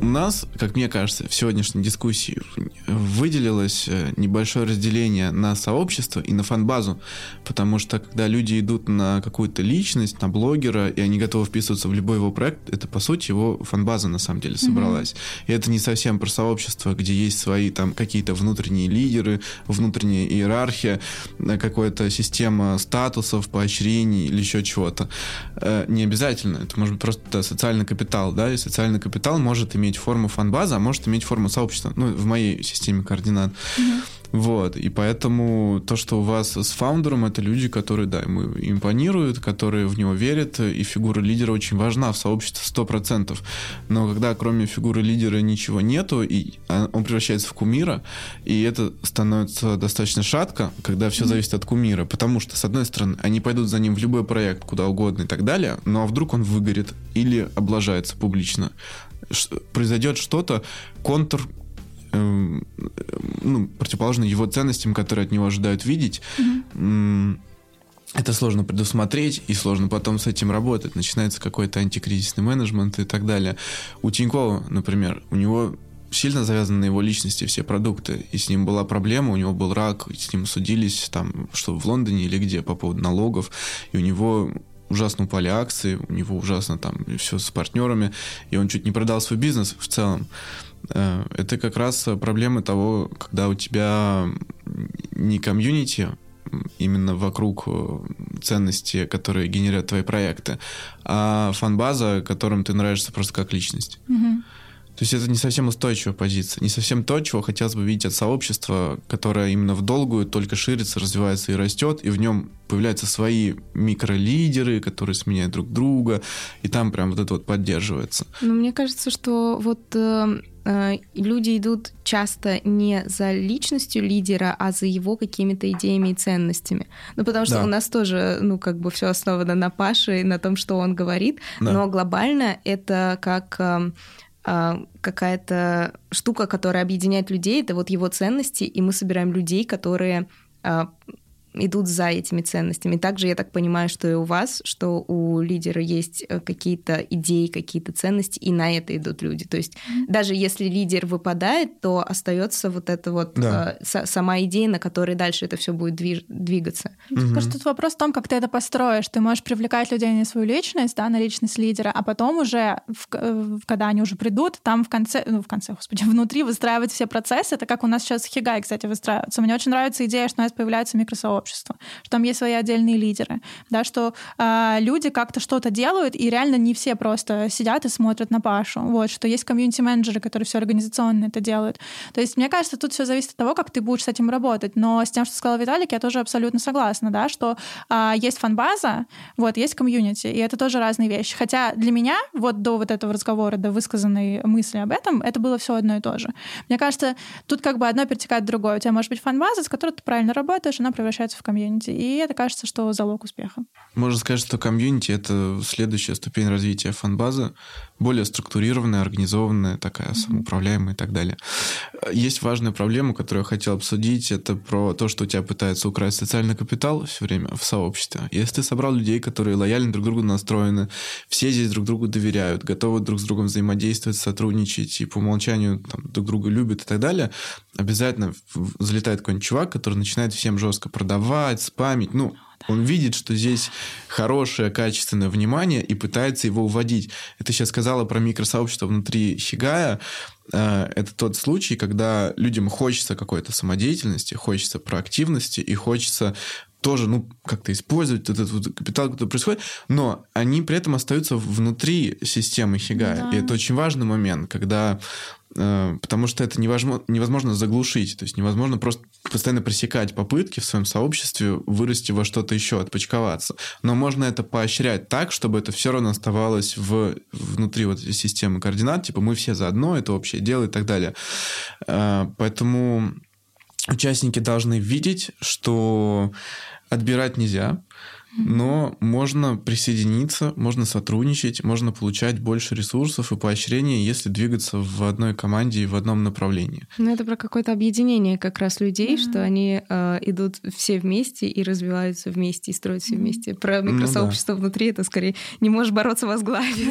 Нас, как мне кажется, в сегодняшней дискуссии выделилось э, небольшое разделение на сообщество и на фан-базу, потому что когда люди идут на какую-то личность, на блогера, и они готовы вписываться в любой его проект, это, по сути, его фан-база на самом деле собралась. Mm-hmm. И это не совсем про сообщество, где есть свои там какие-то внутренние лидеры, внутренняя иерархия, э, какая-то система статусов, поощрений или еще чего-то. Э, не обязательно. Это может быть просто социальный капитал, да, и социальный капитал может иметь форму фан-базы, а может иметь форму сообщества. Ну, в моей системе координат. Mm-hmm. Вот, и поэтому то, что у вас с фаундером, это люди, которые, да, ему импонируют, которые в него верят, и фигура лидера очень важна в сообществе 100%. Но когда кроме фигуры лидера ничего нету, и он превращается в кумира, и это становится достаточно шатко, когда все зависит от кумира, потому что, с одной стороны, они пойдут за ним в любой проект, куда угодно и так далее, ну а вдруг он выгорит или облажается публично произойдет что-то контр эм, ну, противоположно его ценностям, которые от него ожидают видеть. Mm-hmm. Это сложно предусмотреть и сложно потом с этим работать. Начинается какой-то антикризисный менеджмент и так далее. У Тинькова, например, у него сильно завязаны на его личности все продукты. И с ним была проблема, у него был рак, с ним судились там, что в Лондоне или где по поводу налогов. И у него ужасно упали акции, у него ужасно там все с партнерами, и он чуть не продал свой бизнес в целом. Э, это как раз проблема того, когда у тебя не комьюнити, именно вокруг э, ценности, которые генерят твои проекты, а фан-база, которым ты нравишься просто как личность. Mm-hmm. То есть это не совсем устойчивая позиция, не совсем то, чего хотелось бы видеть от сообщества, которое именно в долгую только ширится, развивается и растет, и в нем появляются свои микролидеры, которые сменяют друг друга, и там прям вот это вот поддерживается. Ну, мне кажется, что вот э, э, люди идут часто не за личностью лидера, а за его какими-то идеями и ценностями. Ну, потому что да. у нас тоже, ну, как бы все основано на Паше и на том, что он говорит, да. но глобально это как... Э, какая-то штука, которая объединяет людей, это вот его ценности, и мы собираем людей, которые а, идут за этими ценностями. Также я так понимаю, что и у вас, что у лидера есть э, какие-то идеи, какие-то ценности, и на это идут люди. То есть mm-hmm. даже если лидер выпадает, то остается вот эта вот да. э, сама идея, на которой дальше это все будет движ- двигаться. Mm-hmm. Кажется, тут вопрос в том, как ты это построишь. Ты можешь привлекать людей на свою личность, да, на личность лидера, а потом уже, в, в, когда они уже придут, там в конце, ну, в конце, господи, внутри выстраивать все процессы. Это как у нас сейчас Хигай, кстати, выстраивается. Мне очень нравится идея, что у нас появляется микросообщество сообщества, что там есть свои отдельные лидеры, да, что э, люди как-то что-то делают, и реально не все просто сидят и смотрят на Пашу, вот, что есть комьюнити-менеджеры, которые все организационно это делают. То есть, мне кажется, тут все зависит от того, как ты будешь с этим работать, но с тем, что сказал Виталик, я тоже абсолютно согласна, да, что э, есть фан-база, вот, есть комьюнити, и это тоже разные вещи. Хотя для меня, вот до вот этого разговора, до высказанной мысли об этом, это было все одно и то же. Мне кажется, тут как бы одно перетекает в другое. У тебя может быть фан-база, с которой ты правильно работаешь, она превращается в комьюнити. И это кажется, что залог успеха. Можно сказать, что комьюнити — это следующая ступень развития фан-базы, более структурированная, организованная, такая самоуправляемая и так далее. Есть важная проблема, которую я хотел обсудить, это про то, что у тебя пытаются украсть социальный капитал все время в сообществе. Если ты собрал людей, которые лояльно друг другу настроены, все здесь друг другу доверяют, готовы друг с другом взаимодействовать, сотрудничать и по умолчанию там, друг друга любят и так далее, обязательно залетает какой-нибудь чувак, который начинает всем жестко продавать, спамить, ну, он видит, что здесь хорошее, качественное внимание и пытается его уводить. Это сейчас сказала про микросообщество внутри Хигая. Э, это тот случай, когда людям хочется какой-то самодеятельности, хочется проактивности и хочется тоже, ну, как-то использовать этот вот капитал, который происходит, но они при этом остаются внутри системы Хигая. Да. И это очень важный момент, когда Э, потому что это невозможно, невозможно заглушить, то есть невозможно просто постоянно пресекать попытки в своем сообществе вырасти во что-то еще, отпочковаться. Но можно это поощрять так, чтобы это все равно оставалось в, внутри вот этой системы координат, типа мы все заодно, это общее дело и так далее. Э, поэтому участники должны видеть, что отбирать нельзя, но можно присоединиться, можно сотрудничать, можно получать больше ресурсов и поощрения, если двигаться в одной команде и в одном направлении. Ну, это про какое-то объединение как раз людей, mm-hmm. что они э, идут все вместе и развиваются вместе, и строят все вместе. Про микросообщество ну, да. внутри это скорее не можешь бороться возглавить.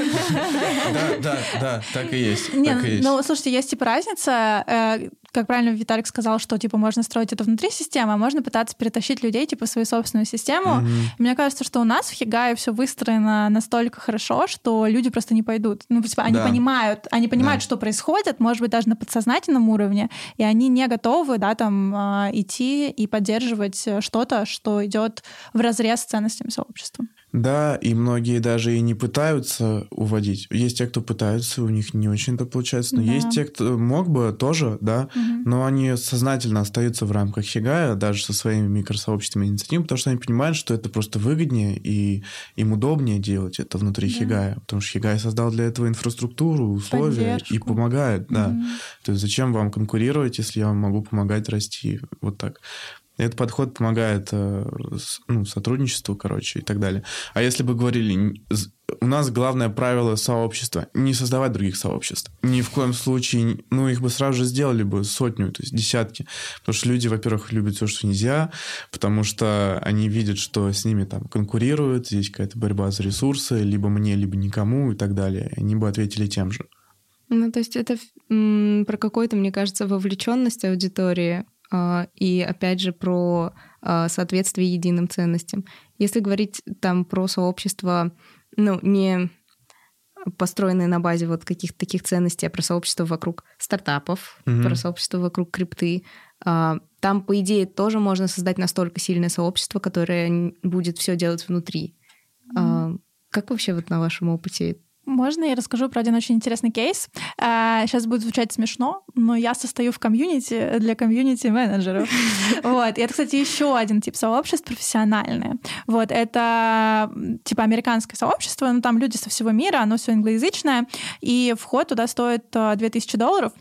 Да, да, да, так и есть. Ну, слушайте, есть типа разница, э, как правильно Виталик сказал, что типа можно строить это внутри системы, а можно пытаться перетащить людей типа в свою собственную систему. Мне кажется, что у нас в Хигае все выстроено настолько хорошо, что люди просто не пойдут. Ну, типа, они понимают, они понимают, что происходит, может быть, даже на подсознательном уровне, и они не готовы, да, там а, идти и поддерживать что-то, что идет в разрез с ценностями сообщества. Да, и многие даже и не пытаются уводить. Есть те, кто пытаются, у них не очень-то получается. Но да. есть те, кто мог бы тоже, да, угу. но они сознательно остаются в рамках Хигая, даже со своими микросообществами инициативами, потому что они понимают, что это просто выгоднее и им удобнее делать это внутри да. Хигая. Потому что Хигай создал для этого инфраструктуру, условия Поддержку. и помогает, да. Угу. То есть зачем вам конкурировать, если я вам могу помогать расти? Вот так. Этот подход помогает э, ну, сотрудничеству, короче, и так далее. А если бы говорили, у нас главное правило сообщества — не создавать других сообществ. Ни в коем случае, ну, их бы сразу же сделали бы сотню, то есть десятки. Потому что люди, во-первых, любят все, что нельзя, потому что они видят, что с ними там конкурируют, здесь какая-то борьба за ресурсы, либо мне, либо никому и так далее. Они бы ответили тем же. Ну, то есть это про какую-то, мне кажется, вовлеченность аудитории, и опять же про а, соответствие единым ценностям. Если говорить там про сообщество, ну, не построенные на базе вот каких-то таких ценностей, а про сообщество вокруг стартапов, mm-hmm. про сообщество вокруг крипты, а, там, по идее, тоже можно создать настолько сильное сообщество, которое будет все делать внутри. Mm-hmm. Как вообще вот на вашем опыте можно я расскажу про один очень интересный кейс? Сейчас а, будет звучать смешно, но я состою в комьюнити для комьюнити-менеджеров. Вот. И это, кстати, еще один тип сообществ профессиональное. Вот. Это типа американское сообщество, но там люди со всего мира, оно все англоязычное, и вход туда стоит 2000 а, долларов.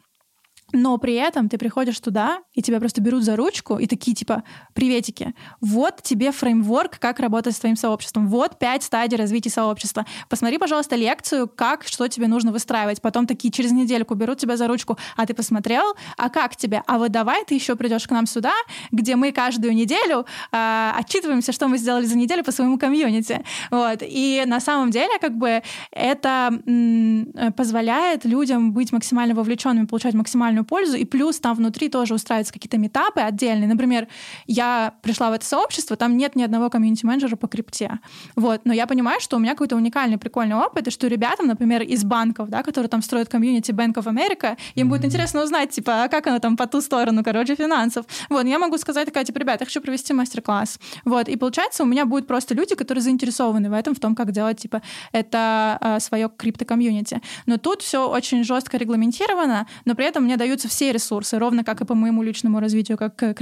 Но при этом ты приходишь туда, и тебя просто берут за ручку и такие типа «Приветики, вот тебе фреймворк, как работать с твоим сообществом, вот пять стадий развития сообщества. Посмотри, пожалуйста, лекцию, как, что тебе нужно выстраивать». Потом такие через недельку берут тебя за ручку «А ты посмотрел? А как тебе? А вот давай ты еще придешь к нам сюда, где мы каждую неделю э, отчитываемся, что мы сделали за неделю по своему комьюнити». Вот. И на самом деле как бы это м- позволяет людям быть максимально вовлеченными, получать максимальную максимальную пользу, и плюс там внутри тоже устраиваются какие-то метапы отдельные. Например, я пришла в это сообщество, там нет ни одного комьюнити-менеджера по крипте. Вот. Но я понимаю, что у меня какой-то уникальный, прикольный опыт, и что ребятам, например, из банков, да, которые там строят комьюнити Bank of America, им mm-hmm. будет интересно узнать, типа, а как оно там по ту сторону, короче, финансов. Вот, я могу сказать такая, типа, ребята, я хочу провести мастер-класс. Вот, и получается, у меня будут просто люди, которые заинтересованы в этом, в том, как делать, типа, это э, свое крипто-комьюнити. Но тут все очень жестко регламентировано, но при этом мне дают даются все ресурсы, ровно как и по моему личному развитию как, как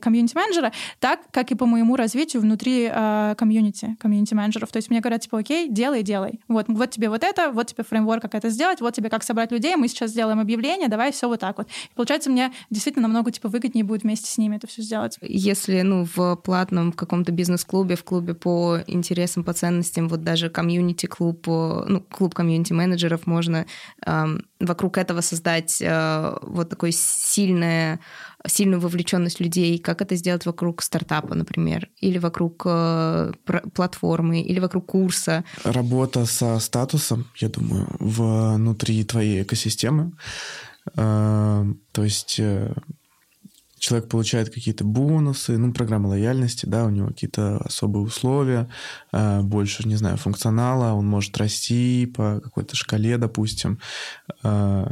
комьюнити-менеджера, так как и по моему развитию внутри э, комьюнити, комьюнити-менеджеров. То есть мне говорят, типа, окей, делай, делай. Вот, вот тебе вот это, вот тебе фреймворк, как это сделать, вот тебе как собрать людей, мы сейчас сделаем объявление, давай все вот так вот. И получается, мне действительно намного, типа, выгоднее будет вместе с ними это все сделать. Если, ну, в платном каком-то бизнес-клубе, в клубе по интересам, по ценностям, вот даже комьюнити-клуб, ну, клуб комьюнити-менеджеров можно эм, вокруг этого создать э, вот такой сильное, сильную вовлеченность людей, как это сделать вокруг стартапа, например, или вокруг э, платформы, или вокруг курса. Работа со статусом, я думаю, внутри твоей экосистемы. Э, то есть э, человек получает какие-то бонусы, ну, программа лояльности, да, у него какие-то особые условия, э, больше, не знаю, функционала, он может расти по какой-то шкале, допустим. Э,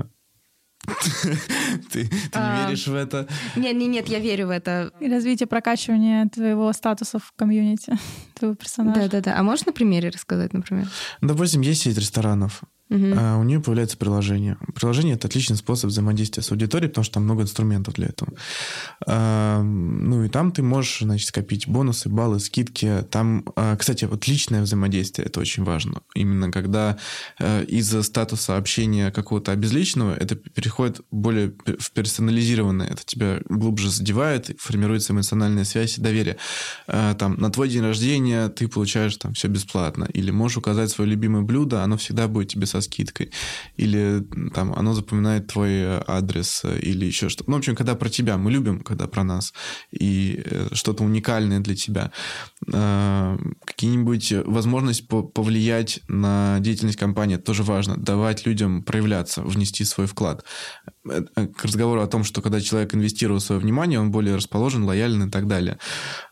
ты, ты не а, веришь в это? Нет, нет, нет, я верю в это. И развитие, прокачивание твоего статуса в комьюнити, твоего персонажа. Да-да-да. А можешь на примере рассказать, например? Допустим, есть сеть ресторанов, угу. а у нее появляется приложение. Приложение это отличный способ взаимодействия с аудиторией, потому что там много инструментов для этого. А, ну и там ты можешь, значит, скопить бонусы, баллы, скидки. Там, а, кстати, вот личное взаимодействие это очень важно. Именно когда а, из-за статуса общения какого-то обезличенного это переходит более в персонализированное. Это тебя глубже задевает, формируется эмоциональная связь и доверие. А, там на твой день рождения ты получаешь там все бесплатно. Или можешь указать свое любимое блюдо, оно всегда будет тебе со скидкой. Или там оно запоминает твой э, адрес э, или еще что-то. Ну, в общем, когда про тебя. Мы любим, когда про нас. И э, что-то уникальное для тебя. Какие-нибудь возможность повлиять на деятельность компании, это тоже важно. Давать людям проявляться, внести свой вклад. К разговору о том, что когда человек инвестирует свое внимание, он более расположен, лоялен и так далее.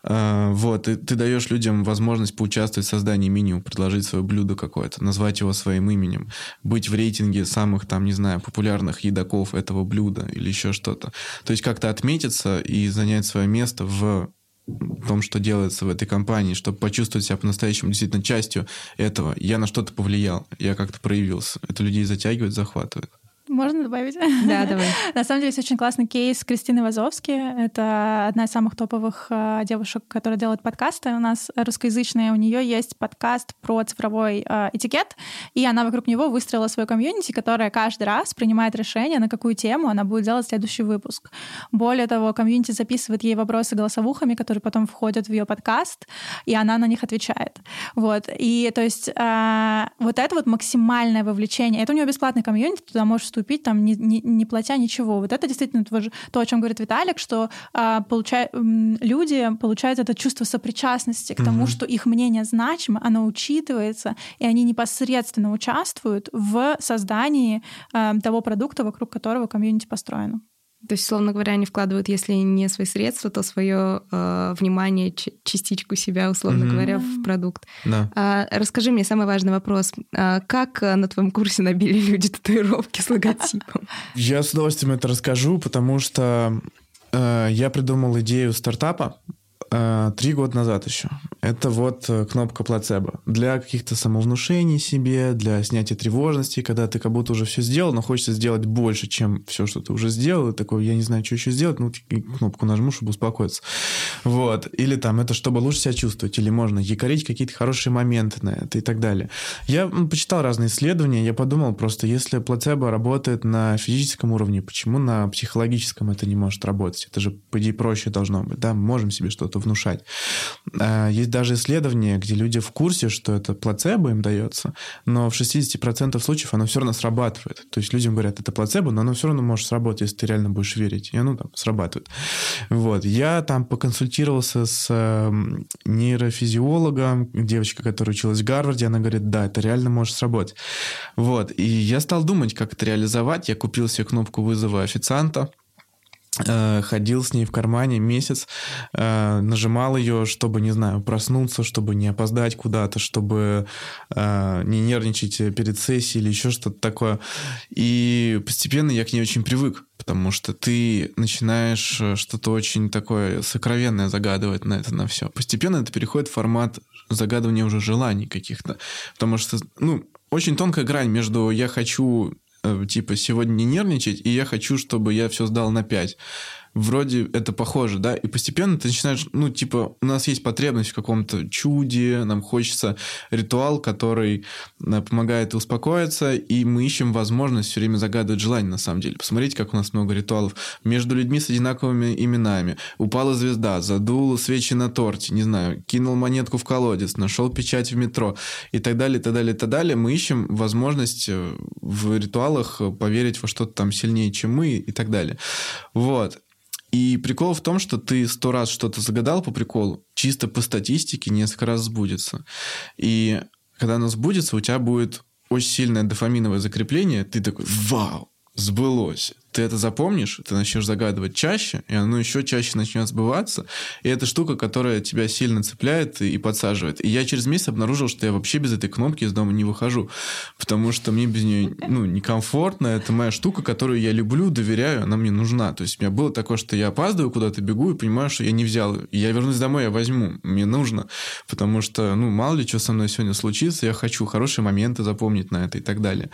Вот, и ты даешь людям возможность поучаствовать в создании меню, предложить свое блюдо какое-то, назвать его своим именем, быть в рейтинге самых, там, не знаю, популярных едоков этого блюда или еще что-то. То есть как-то отметиться и занять свое место в том, что делается в этой компании, чтобы почувствовать себя по-настоящему действительно частью этого. Я на что-то повлиял, я как-то проявился. Это людей затягивает, захватывает. Можно добавить? Да, давай. На самом деле, есть очень классный кейс Кристины Вазовски. Это одна из самых топовых э, девушек, которая делает подкасты. У нас русскоязычная. У нее есть подкаст про цифровой э, этикет, и она вокруг него выстроила свою комьюнити, которая каждый раз принимает решение, на какую тему она будет делать следующий выпуск. Более того, комьюнити записывает ей вопросы голосовухами, которые потом входят в ее подкаст, и она на них отвечает. Вот. И то есть э, вот это вот максимальное вовлечение. Это у нее бесплатный комьюнити, туда можешь вступить, там, не, не, не платя ничего. Вот это действительно то, о чем говорит Виталик, что а, получай, люди получают это чувство сопричастности к тому, угу. что их мнение значимо, оно учитывается, и они непосредственно участвуют в создании а, того продукта, вокруг которого комьюнити построено. То есть, словно говоря, они вкладывают, если не свои средства, то свое э, внимание, частичку себя, условно mm-hmm. говоря, в продукт. Да. А, расскажи мне самый важный вопрос. А, как э, на твоем курсе набили люди татуировки с логотипом? Я с удовольствием это расскажу, потому что э, я придумал идею стартапа, три года назад еще. Это вот э, кнопка плацебо. Для каких-то самовнушений себе, для снятия тревожности, когда ты как будто уже все сделал, но хочется сделать больше, чем все, что ты уже сделал. И такой, я не знаю, что еще сделать, ну, кнопку нажму, чтобы успокоиться. Вот. Или там, это чтобы лучше себя чувствовать, или можно якорить какие-то хорошие моменты на это и так далее. Я почитал разные исследования, я подумал просто, если плацебо работает на физическом уровне, почему на психологическом это не может работать? Это же, по идее, проще должно быть, да? Можем себе что-то внушать. А, есть даже исследования, где люди в курсе, что это плацебо им дается, но в 60% случаев оно все равно срабатывает. То есть людям говорят, это плацебо, но оно все равно может сработать, если ты реально будешь верить. И оно там срабатывает. Вот. Я там поконсультировался с эм, нейрофизиологом, девочка, которая училась в Гарварде, она говорит, да, это реально может сработать. Вот. И я стал думать, как это реализовать. Я купил себе кнопку вызова официанта, Э, ходил с ней в кармане месяц, э, нажимал ее, чтобы, не знаю, проснуться, чтобы не опоздать куда-то, чтобы э, не нервничать перед сессией или еще что-то такое. И постепенно я к ней очень привык, потому что ты начинаешь что-то очень такое сокровенное загадывать на это, на все. Постепенно это переходит в формат загадывания уже желаний каких-то, потому что, ну, очень тонкая грань между я хочу Э, типа, сегодня не нервничать, и я хочу, чтобы я все сдал на 5 вроде это похоже, да, и постепенно ты начинаешь, ну, типа, у нас есть потребность в каком-то чуде, нам хочется ритуал, который э, помогает успокоиться, и мы ищем возможность все время загадывать желание, на самом деле. Посмотрите, как у нас много ритуалов между людьми с одинаковыми именами. Упала звезда, задул свечи на торте, не знаю, кинул монетку в колодец, нашел печать в метро и так далее, и так далее, и так далее. Мы ищем возможность э, в ритуалах поверить во что-то там сильнее, чем мы и так далее. Вот. И прикол в том, что ты сто раз что-то загадал по приколу, чисто по статистике несколько раз сбудется. И когда оно сбудется, у тебя будет очень сильное дофаминовое закрепление, ты такой «Вау! Сбылось! Ты это запомнишь, ты начнешь загадывать чаще, и оно еще чаще начнет сбываться. И это штука, которая тебя сильно цепляет и, и подсаживает. И я через месяц обнаружил, что я вообще без этой кнопки из дома не выхожу, потому что мне без нее ну, некомфортно. Это моя штука, которую я люблю, доверяю, она мне нужна. То есть у меня было такое, что я опаздываю куда-то, бегу и понимаю, что я не взял ее. Я вернусь домой, я возьму. Мне нужно, потому что, ну, мало ли, что со мной сегодня случится, я хочу хорошие моменты запомнить на это и так далее.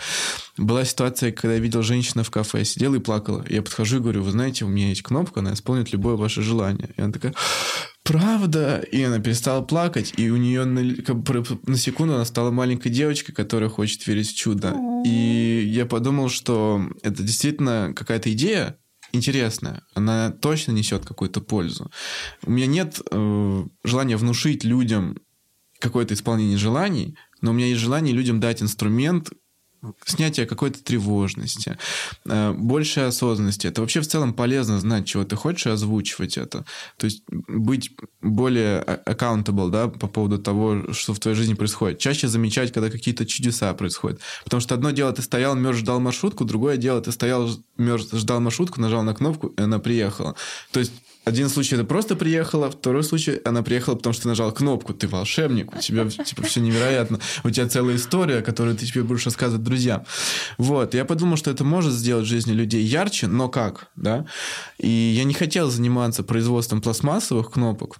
Была ситуация, когда я видел женщину в кафе, сидела и плакала. Я подхожу и говорю, вы знаете, у меня есть кнопка, она исполнит любое ваше желание. И она такая, правда? И она перестала плакать, и у нее на, как на секунду она стала маленькой девочкой, которая хочет верить в чудо. И я подумал, что это действительно какая-то идея, интересная, она точно несет какую-то пользу. У меня нет э, желания внушить людям какое-то исполнение желаний, но у меня есть желание людям дать инструмент, снятие какой-то тревожности, э, больше осознанности. Это вообще в целом полезно знать, чего ты хочешь, и озвучивать это. То есть быть более accountable, да, по поводу того, что в твоей жизни происходит. Чаще замечать, когда какие-то чудеса происходят. Потому что одно дело, ты стоял, мерз, ждал маршрутку, другое дело, ты стоял, мерз, ждал маршрутку, нажал на кнопку, и она приехала. То есть один случай это просто приехала, второй случай она приехала, потому что ты нажал кнопку, ты волшебник, у тебя типа все невероятно, у тебя целая история, которую ты тебе будешь рассказывать друзьям. Вот, я подумал, что это может сделать жизнь людей ярче, но как, да? И я не хотел заниматься производством пластмассовых кнопок,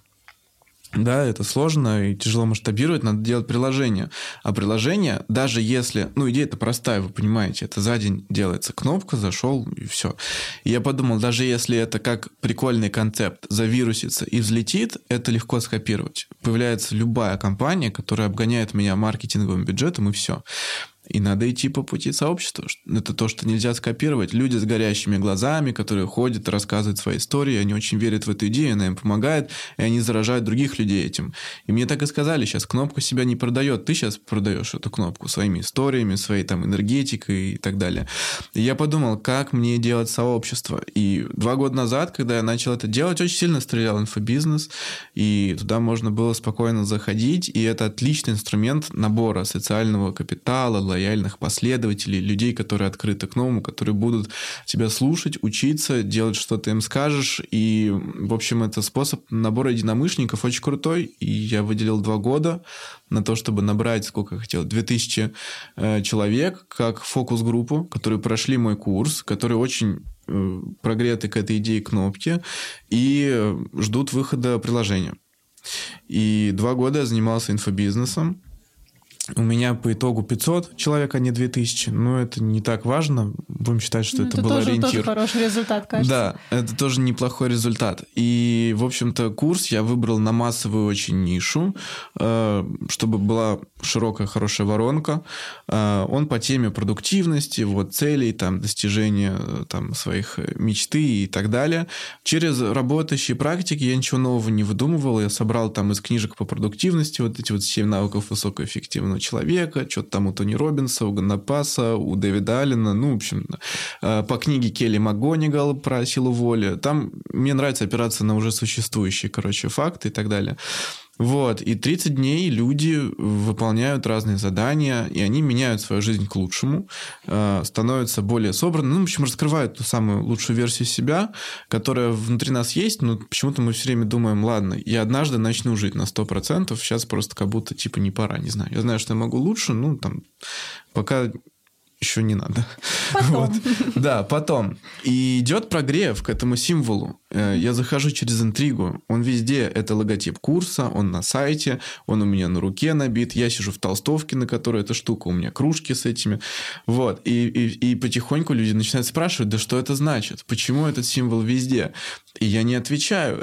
да, это сложно и тяжело масштабировать, надо делать приложение. А приложение, даже если... Ну, идея-то простая, вы понимаете. Это за день делается кнопка, зашел, и все. И я подумал, даже если это как прикольный концепт завирусится и взлетит, это легко скопировать. Появляется любая компания, которая обгоняет меня маркетинговым бюджетом, и все. И надо идти по пути сообщества. Это то, что нельзя скопировать. Люди с горящими глазами, которые ходят, рассказывают свои истории, они очень верят в эту идею, она им помогает, и они заражают других людей этим. И мне так и сказали, сейчас кнопка себя не продает, ты сейчас продаешь эту кнопку своими историями, своей там энергетикой и так далее. И я подумал, как мне делать сообщество. И два года назад, когда я начал это делать, очень сильно стрелял инфобизнес, и туда можно было спокойно заходить, и это отличный инструмент набора социального капитала, лояльных последователей, людей, которые открыты к новому, которые будут тебя слушать, учиться, делать, что ты им скажешь. И, в общем, это способ набора единомышленников очень крутой. И я выделил два года на то, чтобы набрать, сколько я хотел, 2000 э, человек, как фокус-группу, которые прошли мой курс, которые очень э, прогреты к этой идее кнопки и ждут выхода приложения. И два года я занимался инфобизнесом, у меня по итогу 500 человек, а не 2000. Но это не так важно. Будем считать, что ну, это, это был тоже, ориентир. тоже хороший результат, кажется. Да, это тоже неплохой результат. И, в общем-то, курс я выбрал на массовую очень нишу, э, чтобы была широкая, хорошая воронка. Э, он по теме продуктивности, вот, целей, там, достижения там, своих мечты и так далее. Через работающие практики я ничего нового не выдумывал. Я собрал там из книжек по продуктивности вот эти вот 7 навыков высокоэффективного человека, что-то там у Тони Робинса, у Ганнапаса, у Дэвида Аллена, ну, в общем, э, по книге Келли МакГонигал про силу воли. Там мне нравится опираться на уже существующие, короче, факты и так далее. Вот, и 30 дней люди выполняют разные задания, и они меняют свою жизнь к лучшему, э, становятся более собранными, ну, в общем, раскрывают ту самую лучшую версию себя, которая внутри нас есть, но почему-то мы все время думаем, ладно, я однажды начну жить на 100%, сейчас просто как будто, типа, не пора, не знаю. Я знаю, что я могу лучше, ну, там, пока еще не надо. Потом. Вот. Да, потом. И идет прогрев к этому символу. Э, я захожу через интригу. Он везде. Это логотип курса, он на сайте, он у меня на руке набит. Я сижу в толстовке, на которой эта штука. У меня кружки с этими. Вот. И, и, и потихоньку люди начинают спрашивать, да что это значит? Почему этот символ везде? И я не отвечаю.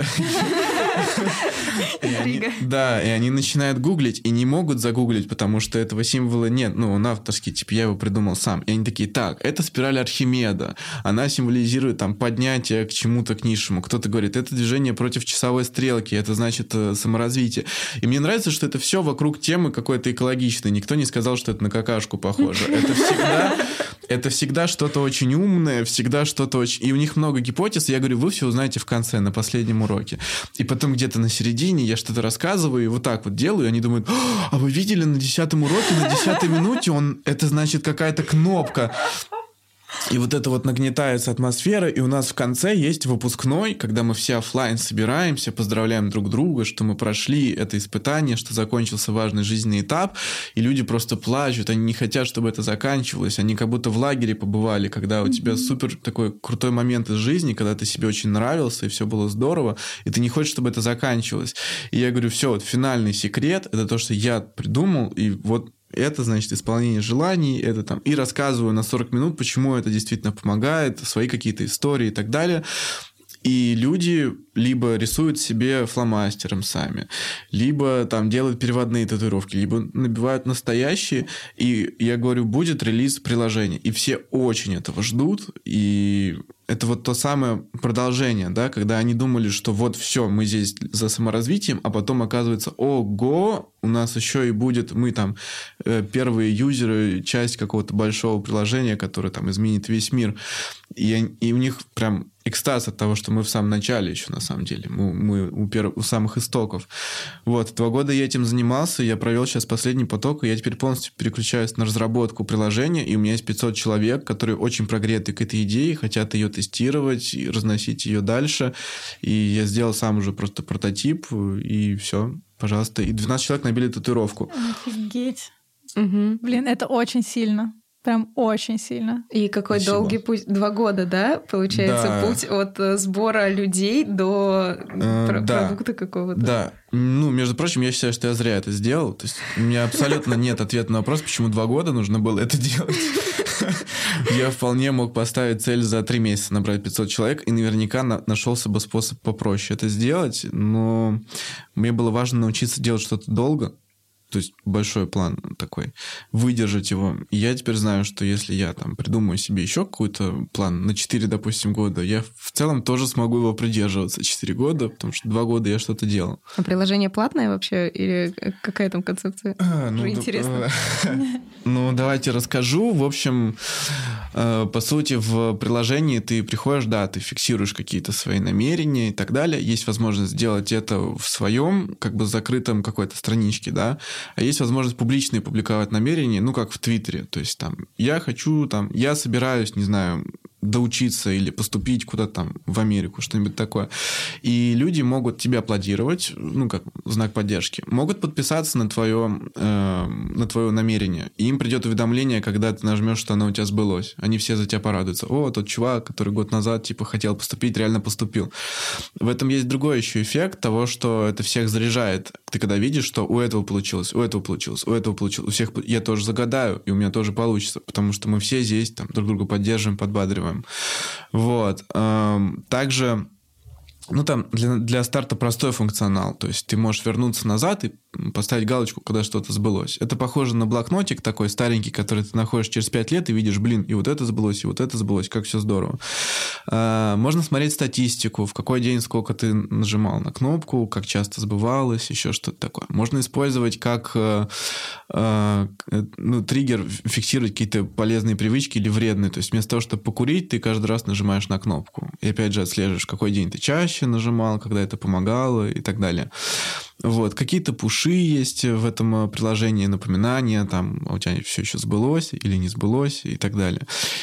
да, и они начинают гуглить и не могут загуглить, потому что этого символа нет. Ну, он авторский, типа, я его придумал сам. И они такие, так, это спираль Архимеда. Она символизирует там поднятие к чему-то, к низшему. Кто-то говорит, это движение против часовой стрелки, это значит э, саморазвитие. И мне нравится, что это все вокруг темы какой-то экологичной. Никто не сказал, что это на какашку похоже. Это всегда, это всегда что-то очень умное, всегда что-то очень... И у них много гипотез. Я говорю, вы все узнаете в конце, на последнем уроке. И потом где-то на середине я что-то рассказываю и вот так вот делаю, и они думают, а вы видели на десятом уроке, на десятой минуте он, это значит какая-то кнопка. И вот это вот нагнетается атмосфера, и у нас в конце есть выпускной, когда мы все офлайн собираемся, поздравляем друг друга, что мы прошли это испытание, что закончился важный жизненный этап, и люди просто плачут, они не хотят, чтобы это заканчивалось, они как будто в лагере побывали, когда у тебя супер такой крутой момент из жизни, когда ты себе очень нравился, и все было здорово, и ты не хочешь, чтобы это заканчивалось. И я говорю, все, вот финальный секрет, это то, что я придумал, и вот это, значит, исполнение желаний, это там, и рассказываю на 40 минут, почему это действительно помогает, свои какие-то истории и так далее. И люди либо рисуют себе фломастером сами, либо там делают переводные татуировки, либо набивают настоящие. И я говорю, будет релиз приложения. И все очень этого ждут. И это вот то самое продолжение, да, когда они думали, что вот все, мы здесь за саморазвитием, а потом оказывается, ого, у нас еще и будет, мы там э, первые юзеры, часть какого-то большого приложения, которое там изменит весь мир. И, и у них прям экстаз от того, что мы в самом начале еще на самом деле. Мы, мы у, перв... у самых истоков. Вот, два года я этим занимался, я провел сейчас последний поток, и я теперь полностью переключаюсь на разработку приложения, и у меня есть 500 человек, которые очень прогреты к этой идее, хотят ее тестировать и разносить ее дальше. И я сделал сам уже просто прототип, и все, пожалуйста. И 12 человек набили татуировку. Офигеть. Угу. Блин, это очень сильно. Прям очень сильно. И какой Спасибо. долгий путь? Два года, да? Получается, да. путь от э, сбора людей до э, про- да. продукта какого-то. Да. Ну, между прочим, я считаю, что я зря это сделал. То есть у меня абсолютно нет ответа на вопрос, почему два года нужно было это делать. Я вполне мог поставить цель за три месяца набрать 500 человек, и наверняка нашелся бы способ попроще это сделать, но мне было важно научиться делать что-то долго, то есть большой план такой, выдержать его. И я теперь знаю, что если я там придумаю себе еще какой-то план на 4, допустим, года, я в целом тоже смогу его придерживаться 4 года, потому что 2 года я что-то делал. А приложение платное вообще? Или какая там концепция? А, ну, интересно. Ну, давайте расскажу. В общем, э, по сути, в приложении ты приходишь, да, ты фиксируешь какие-то свои намерения и так далее. Есть возможность сделать это в своем, как бы закрытом какой-то страничке, да, есть возможность публичные публиковать намерения, ну, как в Твиттере. То есть там, я хочу, там, я собираюсь, не знаю, доучиться или поступить куда-то там в Америку, что-нибудь такое. И люди могут тебе аплодировать, ну, как знак поддержки. Могут подписаться на твое, э, на твое намерение. И им придет уведомление, когда ты нажмешь, что оно у тебя сбылось. Они все за тебя порадуются. О, тот чувак, который год назад, типа, хотел поступить, реально поступил. В этом есть другой еще эффект того, что это всех заряжает. Ты когда видишь, что у этого получилось, у этого получилось, у этого получилось, у всех я тоже загадаю, и у меня тоже получится, потому что мы все здесь там друг друга поддерживаем, подбадриваем делаем. Вот. Эм, также ну, там для, для старта простой функционал. То есть ты можешь вернуться назад и поставить галочку, когда что-то сбылось. Это похоже на блокнотик такой старенький, который ты находишь через 5 лет и видишь, блин, и вот это сбылось, и вот это сбылось, как все здорово. А, можно смотреть статистику, в какой день сколько ты нажимал на кнопку, как часто сбывалось, еще что-то такое. Можно использовать как э, э, ну, триггер, фиксировать какие-то полезные привычки или вредные. То есть вместо того, чтобы покурить, ты каждый раз нажимаешь на кнопку. И опять же отслеживаешь, какой день ты чаще нажимал, когда это помогало и так далее. Вот. Какие-то пуши есть в этом э, приложении, напоминания, там, а у тебя все еще сбылось или не сбылось и так далее.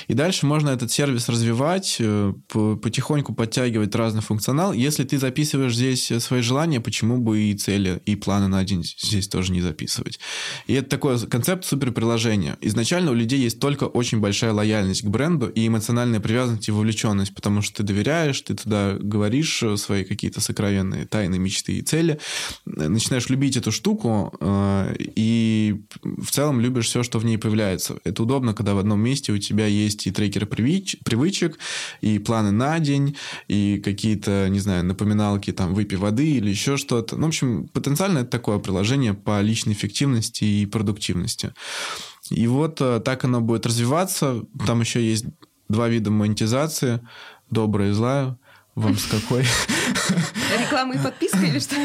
И дальше можно этот сервис развивать, э, потихоньку подтягивать разный функционал. Если ты записываешь здесь свои желания, почему бы и цели, и планы на день здесь тоже не записывать? И это такой концепт суперприложения. Изначально у людей есть только очень большая лояльность к бренду и эмоциональная привязанность и вовлеченность, потому что ты доверяешь, ты туда говоришь э, свои какие-то сокровенные тайны, мечты и цели, начинаешь любить эту штуку э, и в целом любишь все, что в ней появляется. Это удобно, когда в одном месте у тебя есть и трекеры привыч, привычек, и планы на день, и какие-то, не знаю, напоминалки, там, выпей воды или еще что-то. Ну, в общем, потенциально это такое приложение по личной эффективности и продуктивности. И вот э, так оно будет развиваться. Там еще есть два вида монетизации, добрая и злая. Вам с какой? Реклама и подписка или что?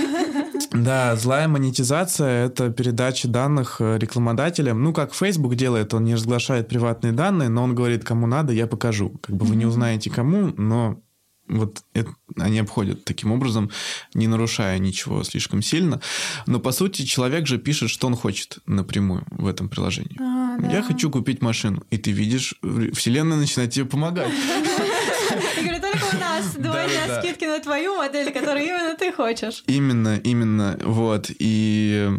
Да, злая монетизация – это передача данных э, рекламодателям. Ну, как Facebook делает, он не разглашает приватные данные, но он говорит, кому надо, я покажу. Как бы вы не узнаете кому, но вот это, они обходят таким образом, не нарушая ничего слишком сильно. Но по сути человек же пишет, что он хочет напрямую в этом приложении. А, да. Я хочу купить машину, и ты видишь, вселенная начинает тебе помогать. Нас двойная скидки на твою модель, которую именно ты хочешь. Именно, именно, вот. И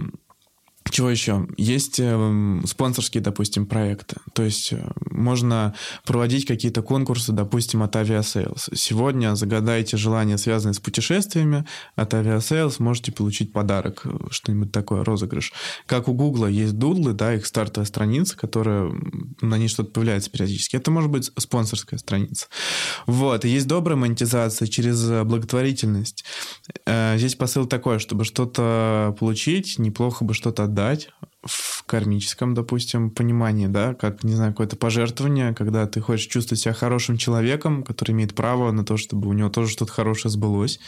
чего еще? Есть э, спонсорские, допустим, проекты. То есть э, можно проводить какие-то конкурсы, допустим, от Aviasales. Сегодня загадайте желание, связанное с путешествиями. От Aviasales можете получить подарок, э, что-нибудь такое, розыгрыш. Как у Гугла есть дудлы, да, их стартовая страница, которая на ней что-то появляется периодически. Это может быть спонсорская страница. Вот. И есть добрая монетизация через благотворительность. Э, здесь посыл такой, чтобы что-то получить, неплохо бы что-то отдать отдать в кармическом, допустим, понимании, да, как, не знаю, какое-то пожертвование, когда ты хочешь чувствовать себя хорошим человеком, который имеет право на то, чтобы у него тоже что-то хорошее сбылось.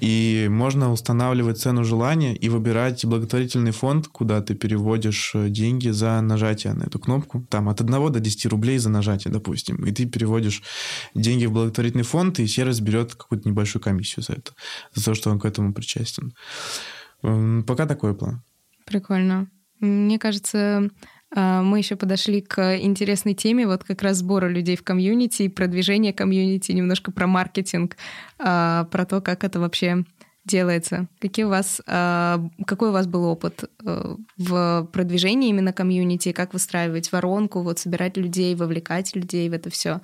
И можно устанавливать цену желания и выбирать благотворительный фонд, куда ты переводишь э, деньги за нажатие на эту кнопку. Там от 1 до 10 рублей за нажатие, допустим. И ты переводишь деньги в благотворительный фонд, и сервис берет какую-то небольшую комиссию за это, за то, что он к этому причастен. Пока такой план. Прикольно. Мне кажется, а, мы еще подошли к интересной теме, вот как раз сбора людей в комьюнити, продвижение комьюнити, немножко про маркетинг, а, про то, как это вообще делается. Какие у вас, а, какой у вас был опыт э, в продвижении именно комьюнити, как выстраивать воронку, вот собирать людей, вовлекать людей в это все,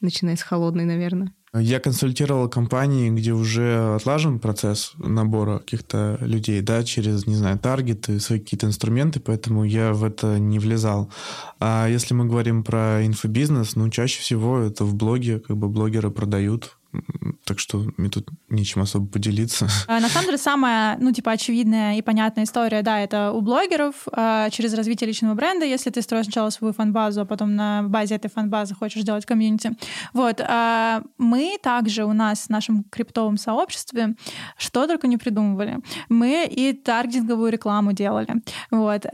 начиная с холодной, наверное? Я консультировал компании, где уже отлажен процесс набора каких-то людей, да, через, не знаю, таргеты, свои какие-то инструменты, поэтому я в это не влезал. А если мы говорим про инфобизнес, ну, чаще всего это в блоге, как бы блогеры продают так что мне тут нечем особо поделиться. А, на самом деле, самая, ну, типа, очевидная и понятная история, да, это у блогеров а, через развитие личного бренда, если ты строишь сначала свою фан-базу, а потом на базе этой фан-базы хочешь сделать комьюнити. Вот. А, мы также у нас в нашем криптовом сообществе что только не придумывали. Мы и таргетинговую рекламу делали, вот,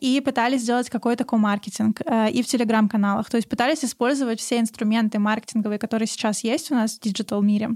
и пытались сделать какой-то ко-маркетинг, и в телеграм-каналах, то есть пытались использовать все инструменты маркетинговые, которые сейчас есть у нас в digital digital мире.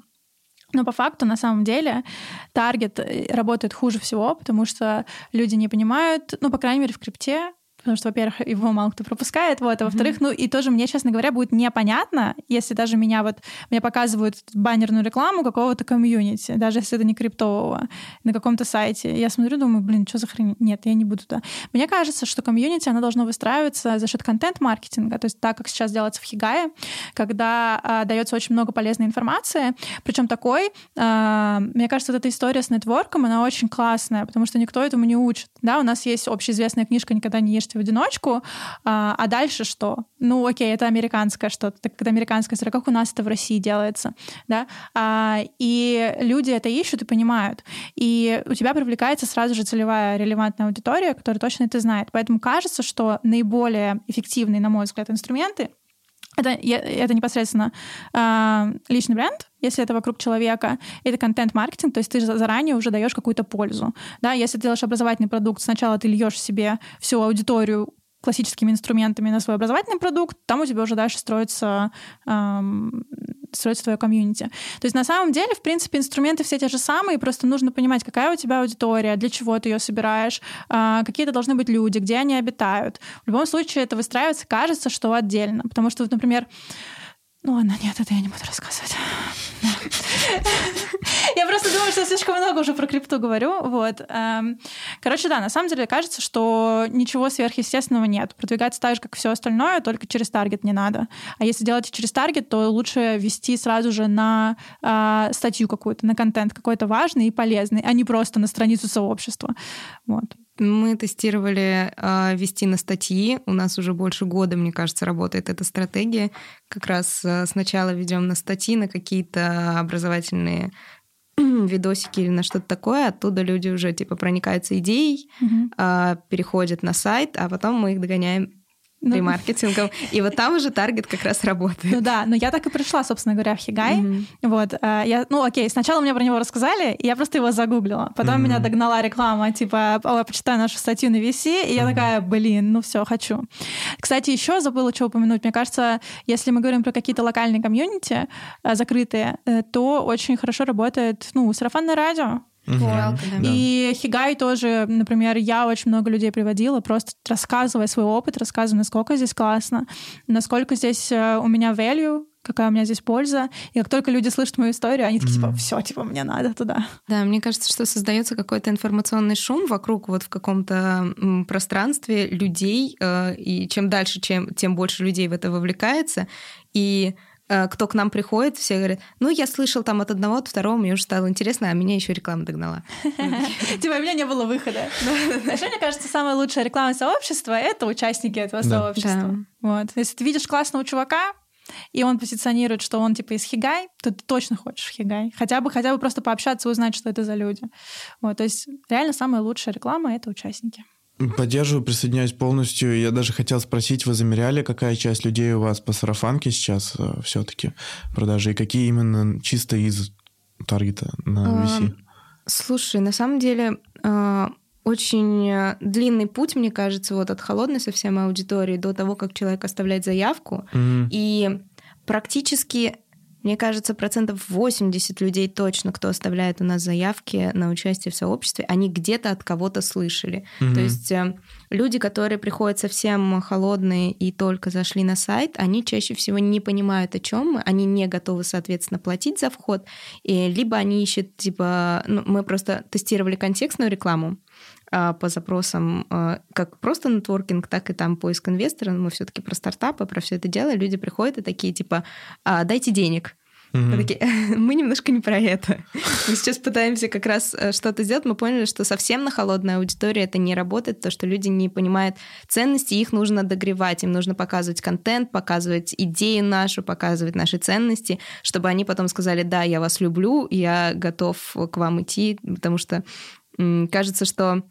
Но по факту, на самом деле, таргет э, работает хуже всего, потому что люди не понимают, ну, по крайней мере, в крипте потому что, во-первых, его мало кто пропускает, вот, а во-вторых, mm-hmm. ну и тоже мне, честно говоря, будет непонятно, если даже меня вот, мне показывают баннерную рекламу какого-то комьюнити, даже если это не криптового, на каком-то сайте. Я смотрю, думаю, блин, что за хрень? Нет, я не буду туда. Мне кажется, что комьюнити, оно должно выстраиваться за счет контент-маркетинга, то есть так, как сейчас делается в Хигае, когда а, дается очень много полезной информации, причем такой, а, мне кажется, вот эта история с нетворком, она очень классная, потому что никто этому не учит. Да, у нас есть общеизвестная книжка «Никогда не ешь в одиночку, а, а дальше что? Ну, окей, это американское что-то, так это американская история, как у нас это в России делается, да? А, и люди это ищут и понимают. И у тебя привлекается сразу же целевая релевантная аудитория, которая точно это знает. Поэтому кажется, что наиболее эффективные, на мой взгляд, инструменты это, это непосредственно э, личный бренд, если это вокруг человека, это контент-маркетинг, то есть ты заранее уже даешь какую-то пользу. Да? Если ты делаешь образовательный продукт, сначала ты льешь себе всю аудиторию классическими инструментами на свой образовательный продукт, там у тебя уже дальше строится, строится твое комьюнити. То есть на самом деле, в принципе, инструменты все те же самые, просто нужно понимать, какая у тебя аудитория, для чего ты ее собираешь, э, какие это должны быть люди, где они обитают. В любом случае это выстраивается, кажется, что отдельно. Потому что, вот, например, ну ладно, нет, это я не буду рассказывать. Думаю, что я слишком много уже про крипту говорю. Вот. Эм, короче, да, на самом деле кажется, что ничего сверхъестественного нет. Продвигаться так же, как все остальное, только через таргет не надо. А если делать через таргет, то лучше вести сразу же на э, статью какую-то, на контент какой-то важный и полезный, а не просто на страницу сообщества. Вот. Мы тестировали э, вести на статьи. У нас уже больше года, мне кажется, работает эта стратегия. Как раз э, сначала ведем на статьи, на какие-то образовательные видосики или на что-то такое, оттуда люди уже типа проникаются идеей, э, переходят на сайт, а потом мы их догоняем ну, ремаркетингом. И вот там уже таргет как раз работает. Ну да, но я так и пришла, собственно говоря, в Хигай. Mm-hmm. Вот, э, я, ну окей, сначала мне про него рассказали, и я просто его загуглила. Потом mm-hmm. меня догнала реклама, типа, о, почитай нашу статью на VC, и я mm-hmm. такая, блин, ну все, хочу. Кстати, еще забыла что упомянуть. Мне кажется, если мы говорим про какие-то локальные комьюнити э, закрытые, э, то очень хорошо работает, ну, сарафанное радио. И Хигай тоже, например, я очень много людей приводила, просто рассказывая свой опыт, рассказывая, насколько здесь классно, насколько здесь э, у меня value, какая у меня здесь польза. И как только люди слышат мою историю, они такие, типа, все, типа, мне надо туда. Да, мне кажется, что создается какой-то информационный шум вокруг вот в каком-то пространстве людей, э, и чем дальше, чем, тем больше людей в это вовлекается. И кто к нам приходит, все говорят, ну, я слышал там от одного, от второго, мне уже стало интересно, а меня еще реклама догнала. Типа, у меня не было выхода. Знаешь, мне кажется, самая лучшая реклама сообщества — это участники этого сообщества. Вот. Если ты видишь классного чувака, и он позиционирует, что он типа из Хигай, то ты точно хочешь Хигай. Хотя бы, хотя бы просто пообщаться и узнать, что это за люди. Вот, то есть реально самая лучшая реклама — это участники. Поддерживаю, присоединяюсь полностью. Я даже хотел спросить, вы замеряли, какая часть людей у вас по сарафанке сейчас э, все-таки продажи, и какие именно чисто из таргета на VC? Слушай, на самом деле э, очень длинный путь, мне кажется, вот от холодной совсем аудитории до того, как человек оставляет заявку. Mm-hmm. И практически мне кажется, процентов 80 людей точно, кто оставляет у нас заявки на участие в сообществе, они где-то от кого-то слышали. Mm-hmm. То есть э, люди, которые приходят совсем холодные и только зашли на сайт, они чаще всего не понимают, о чем мы, они не готовы, соответственно, платить за вход, и либо они ищут, типа, ну, мы просто тестировали контекстную рекламу, по запросам а, как просто нетворкинг, так и там поиск инвестора. Мы все-таки про стартапы, про все это дело. Люди приходят и такие типа, а, дайте денег. Мы такие, мы немножко не про это. Мы сейчас пытаемся как раз э, что-то сделать. Мы поняли, что совсем на холодной аудитории это не работает, то что люди не понимают ценности, их нужно догревать, им нужно показывать контент, показывать идеи нашу, показывать наши ценности, чтобы они потом сказали, да, я вас люблю, я готов к вам идти, потому что кажется, что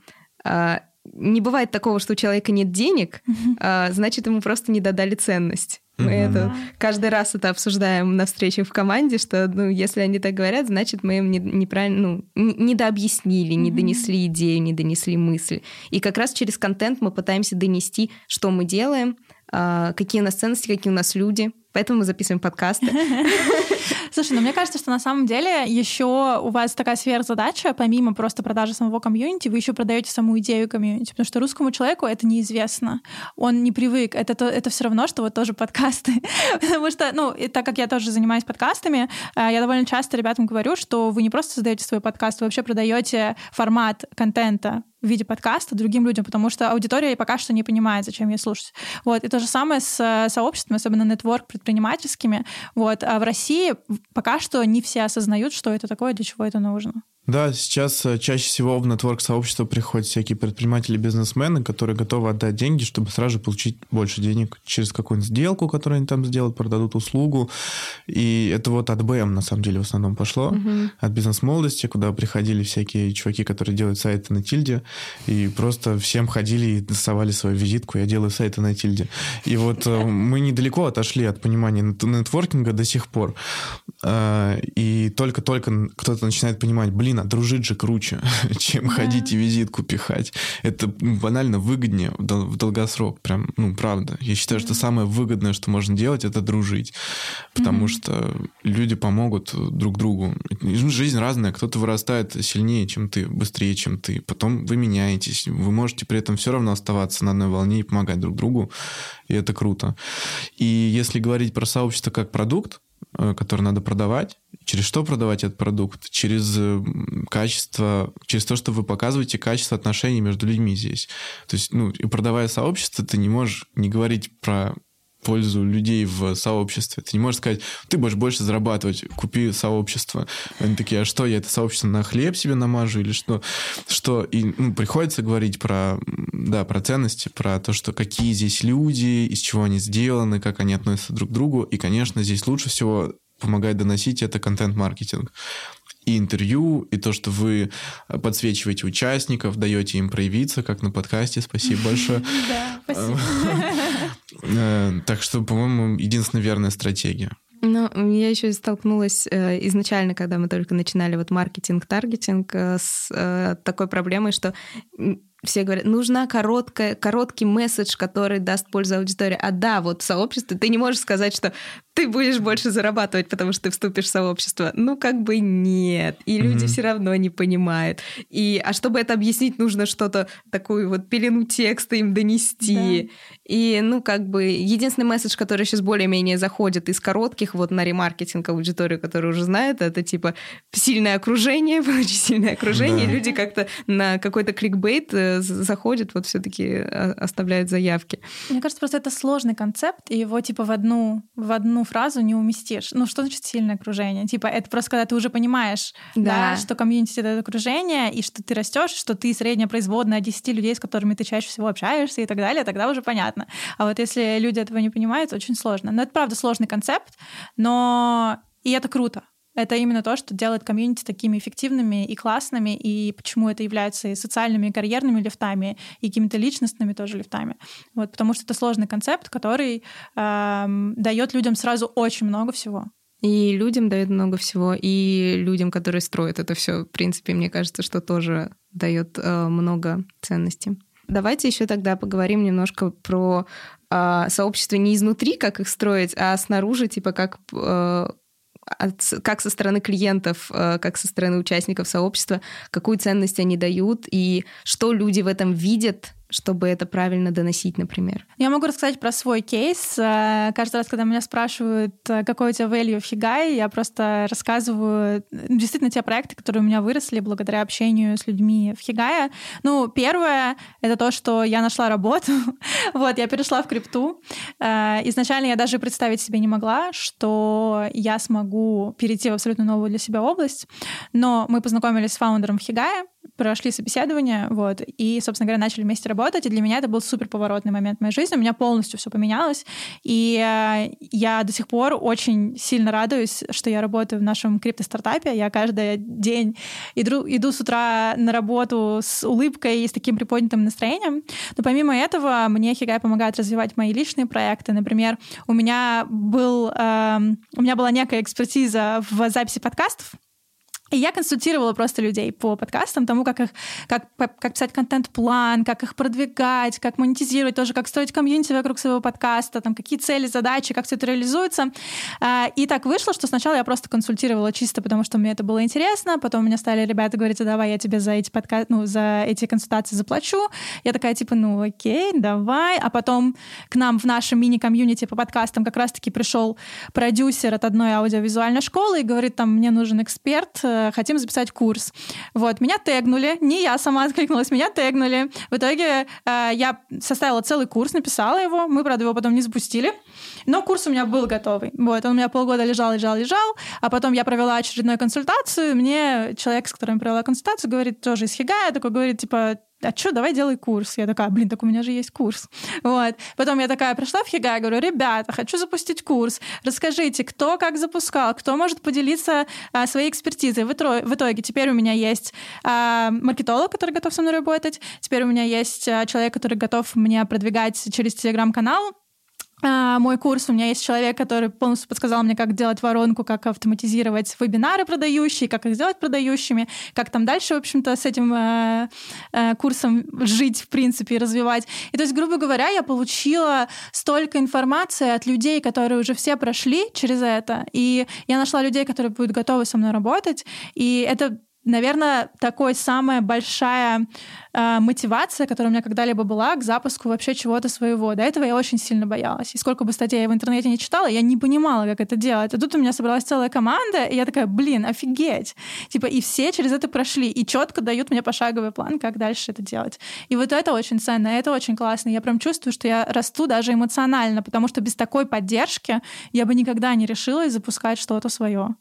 а, не бывает такого, что у человека нет денег, а, значит, ему просто не додали ценность. Мы mm-hmm. это каждый раз это обсуждаем на встречах в команде, что ну, если они так говорят, значит, мы им не, неправильно, ну, недообъяснили, не донесли идею, не донесли мысль. И как раз через контент мы пытаемся донести, что мы делаем, а, какие у нас ценности, какие у нас люди. Поэтому мы записываем подкасты. Слушай, ну мне кажется, что на самом деле еще у вас такая сверхзадача, помимо просто продажи самого комьюнити, вы еще продаете саму идею комьюнити, потому что русскому человеку это неизвестно. Он не привык. Это, то, это все равно, что вот тоже подкасты. потому что, ну, и так как я тоже занимаюсь подкастами, э, я довольно часто ребятам говорю, что вы не просто создаете свой подкаст, вы вообще продаете формат контента в виде подкаста другим людям, потому что аудитория пока что не понимает, зачем ей слушать. Вот. И то же самое с э, сообществами, особенно нетворк предпринимательскими. Вот. А в России пока что не все осознают, что это такое, для чего это нужно. Да, сейчас э, чаще всего в нетворк сообщество приходят всякие предприниматели, бизнесмены, которые готовы отдать деньги, чтобы сразу же получить больше денег через какую-нибудь сделку, которую они там сделают, продадут услугу. И это вот от БМ, на самом деле, в основном пошло. Угу. От бизнес-молодости, куда приходили всякие чуваки, которые делают сайты на тильде, и просто всем ходили и доставали свою визитку, я делаю сайты на тильде. И вот э, мы недалеко отошли от понимания нетворкинга до сих пор. Э, и только-только кто-то начинает понимать, блин, блин, а дружить же круче, чем да. ходить и визитку пихать. Это банально выгоднее в долгосрок. Прям, ну, правда. Я считаю, что самое выгодное, что можно делать, это дружить. Потому mm-hmm. что люди помогут друг другу. Жизнь разная. Кто-то вырастает сильнее, чем ты, быстрее, чем ты. Потом вы меняетесь. Вы можете при этом все равно оставаться на одной волне и помогать друг другу. И это круто. И если говорить про сообщество как продукт, Э, который надо продавать. Через что продавать этот продукт? Через качество, через то, что вы показываете качество отношений между людьми здесь. То есть, ну, и продавая сообщество, ты не можешь не говорить про пользу людей в сообществе. Ты не можешь сказать, ты будешь больше зарабатывать, купи сообщество. Они такие, а что, я это сообщество на хлеб себе намажу или что? Что? И ну, приходится говорить про, да, про ценности, про то, что какие здесь люди, из чего они сделаны, как они относятся друг к другу. И, конечно, здесь лучше всего помогает доносить это контент-маркетинг и интервью, и то, что вы подсвечиваете участников, даете им проявиться, как на подкасте. Спасибо большое. Да, спасибо. Э, так что, по-моему, единственная верная стратегия. Ну, я еще столкнулась э, изначально, когда мы только начинали вот маркетинг-таргетинг э, с э, такой проблемой, что все говорят, нужна короткая, короткий месседж, который даст пользу аудитории. А да, вот в сообществе ты не можешь сказать, что ты будешь больше зарабатывать, потому что ты вступишь в сообщество. Ну, как бы нет. И люди mm-hmm. все равно не понимают. И, а чтобы это объяснить, нужно что-то, такую вот пелену текста им донести. Да. И, ну, как бы, единственный месседж, который сейчас более-менее заходит из коротких вот на ремаркетинг аудиторию, которая уже знает, это типа сильное окружение, очень сильное окружение. Да. Люди как-то на какой-то кликбейт э, заходят, вот все таки а, оставляют заявки. Мне кажется, просто это сложный концепт, и его типа в одну, в одну фразу не уместишь. Ну, что значит сильное окружение? Типа, это просто когда ты уже понимаешь, да, да что комьюнити — это окружение, и что ты растешь, что ты средняя производная 10 людей, с которыми ты чаще всего общаешься и так далее, тогда уже понятно. А вот если люди этого не понимают, очень сложно. Но это правда сложный концепт, но и это круто. Это именно то, что делает комьюнити такими эффективными и классными, и почему это является и социальными, и карьерными лифтами, и какими-то личностными тоже лифтами. Вот, потому что это сложный концепт, который эм, дает людям сразу очень много всего. И людям дает много всего, и людям, которые строят это все, в принципе, мне кажется, что тоже дает э, много ценностей. Давайте еще тогда поговорим немножко про э, сообщество не изнутри, как их строить, а снаружи, типа как э, от, как со стороны клиентов, э, как со стороны участников сообщества, какую ценность они дают и что люди в этом видят, чтобы это правильно доносить, например? Я могу рассказать про свой кейс. Э, каждый раз, когда меня спрашивают, э, какой у тебя value в Хигай, я просто рассказываю действительно те проекты, которые у меня выросли благодаря общению с людьми в Хигае. Ну, первое — это то, что я нашла работу. вот, я перешла в крипту. Э, изначально я даже представить себе не могла, что я смогу перейти в абсолютно новую для себя область. Но мы познакомились с фаундером в Хигае, прошли собеседование, вот, и, собственно говоря, начали вместе работать, и для меня это был супер поворотный момент в моей жизни, у меня полностью все поменялось, и э, я до сих пор очень сильно радуюсь, что я работаю в нашем крипто-стартапе, я каждый день иду, иду с утра на работу с улыбкой и с таким приподнятым настроением, но помимо этого мне Хигай помогает развивать мои личные проекты, например, у меня был, э, у меня была некая экспертиза в записи подкастов, и я консультировала просто людей по подкастам, тому, как их, как, как писать контент-план, как их продвигать, как монетизировать, тоже как строить комьюнити вокруг своего подкаста, там, какие цели, задачи, как все это реализуется. А, и так вышло, что сначала я просто консультировала чисто, потому что мне это было интересно, потом меня стали ребята говорить, давай я тебе за эти подка... ну, за эти консультации заплачу. Я такая, типа, ну окей, давай. А потом к нам в нашем мини-комьюнити по подкастам как раз-таки пришел продюсер от одной аудиовизуальной школы и говорит, там, мне нужен эксперт, Э, хотим записать курс. Вот, меня тегнули, не я сама откликнулась, меня тегнули. В итоге э, я составила целый курс, написала его, мы, правда, его потом не запустили, но курс у меня был готовый. Вот, он у меня полгода лежал, лежал, лежал, а потом я провела очередную консультацию, мне человек, с которым я провела консультацию, говорит, тоже из Хигая, такой говорит, типа, а что, давай делай курс. Я такая, блин, так у меня же есть курс. Вот. Потом я такая пришла в Хигай, говорю, ребята, хочу запустить курс. Расскажите, кто как запускал, кто может поделиться а, своей экспертизой. В, итоге, в итоге теперь у меня есть а, маркетолог, который готов со мной работать. Теперь у меня есть а, человек, который готов мне продвигать через телеграм-канал а, мой курс, у меня есть человек, который полностью подсказал мне, как делать воронку, как автоматизировать вебинары продающие, как их сделать продающими, как там дальше, в общем-то, с этим э, э, курсом жить, в принципе, и развивать. И то есть, грубо говоря, я получила столько информации от людей, которые уже все прошли через это, и я нашла людей, которые будут готовы со мной работать, и это наверное, такой самая большая э, мотивация, которая у меня когда-либо была к запуску вообще чего-то своего. До этого я очень сильно боялась. И сколько бы статей я в интернете не читала, я не понимала, как это делать. А тут у меня собралась целая команда, и я такая, блин, офигеть. Типа, и все через это прошли, и четко дают мне пошаговый план, как дальше это делать. И вот это очень ценно, это очень классно. Я прям чувствую, что я расту даже эмоционально, потому что без такой поддержки я бы никогда не решилась запускать что-то свое.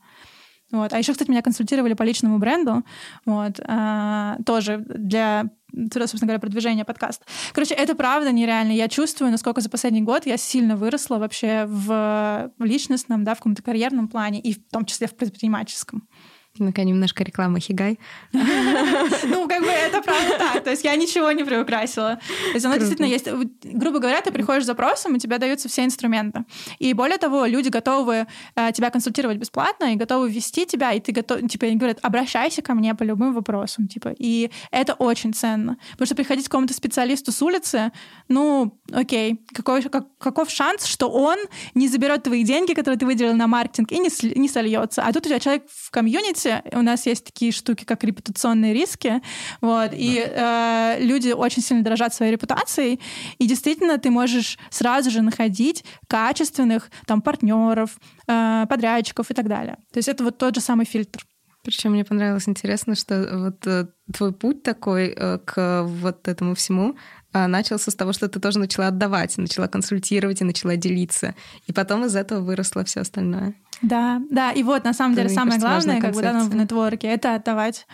Вот. А еще, кстати, меня консультировали по личному бренду, вот, а, тоже для собственно говоря, продвижения подкаста. Короче, это правда нереально. Я чувствую, насколько за последний год я сильно выросла вообще в личностном, да, в каком-то карьерном плане, и в том числе в предпринимательском. Ну-ка, немножко реклама Хигай. Ну, как бы это правда так. То есть я ничего не приукрасила. То есть оно действительно есть... Грубо говоря, ты приходишь с запросом, и тебе даются все инструменты. И более того, люди готовы э, тебя консультировать бесплатно и готовы вести тебя, и ты готов... Типа, они говорят, обращайся ко мне по любым вопросам. Типа, и это очень ценно. Потому что приходить к какому-то специалисту с улицы, ну, окей, какой, как, каков шанс, что он не заберет твои деньги, которые ты выделил на маркетинг, и не, не сольется. А тут у тебя человек в комьюнити, у нас есть такие штуки, как репутационные риски, вот, и э, люди очень сильно дорожат своей репутацией, и действительно ты можешь сразу же находить качественных там партнеров, э, подрядчиков и так далее. То есть это вот тот же самый фильтр. Причем мне понравилось интересно, что вот э, твой путь такой э, к вот этому всему начался с того, что ты тоже начала отдавать, начала консультировать и начала делиться. И потом из этого выросло все остальное. Да, да, и вот на самом это, деле самое кажется, главное, как бы да, в нетворке, это отдавать.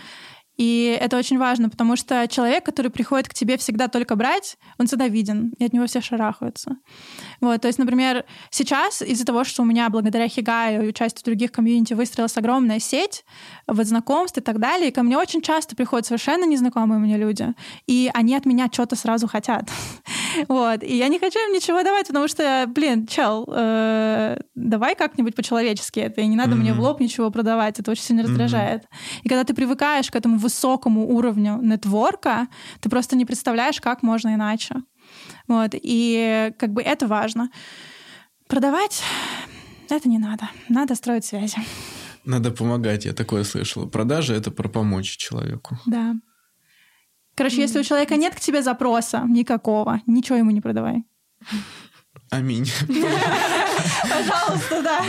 И это очень важно, потому что человек, который приходит к тебе всегда только брать, он всегда виден, и от него все шарахаются. Вот, то есть, например, сейчас из-за того, что у меня благодаря Хигаю и участию других комьюнити выстроилась огромная сеть вот знакомств и так далее, ко мне очень часто приходят совершенно незнакомые мне люди, и они от меня что-то сразу хотят. вот, и я не хочу им ничего давать, потому что, блин, чел, э, давай как-нибудь по-человечески это, и не надо мне в лоб ничего продавать, это очень сильно раздражает. И когда ты привыкаешь к этому высокому уровню нетворка, ты просто не представляешь, как можно иначе. Вот, и как бы это важно. Продавать это не надо. Надо строить связи. Надо помогать, я такое слышала. Продажа — это про помочь человеку. Да. Короче, если у человека нет к тебе запроса никакого, ничего ему не продавай. Аминь. Пожалуйста, да.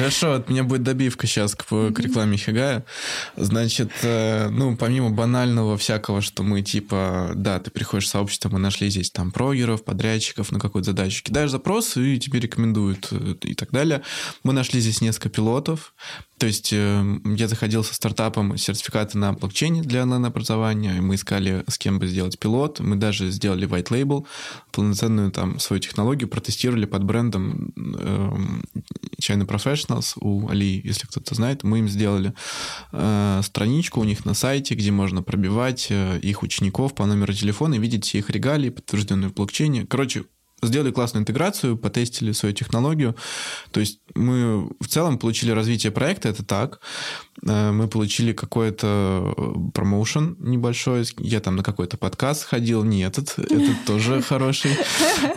Хорошо, от меня будет добивка сейчас к, к рекламе Хигая. Значит, э, ну, помимо банального всякого, что мы типа, да, ты приходишь в сообщество, мы нашли здесь там прогеров, подрядчиков на какую-то задачу, кидаешь запрос, и тебе рекомендуют э, и так далее. Мы нашли здесь несколько пилотов. То есть э, я заходил со стартапом сертификаты на блокчейне для онлайн-образования, мы искали, с кем бы сделать пилот, мы даже сделали white label, полноценную там свою технологию, протестировали под брендом э, China Professionals у Али, если кто-то знает, мы им сделали э, страничку у них на сайте, где можно пробивать э, их учеников по номеру телефона и видеть все их регалии, подтвержденные в блокчейне. Короче, сделали классную интеграцию, потестили свою технологию. То есть мы в целом получили развитие проекта, это так. Э, мы получили какой-то э, промоушен небольшой. Я там на какой-то подкаст ходил, не этот, этот тоже хороший.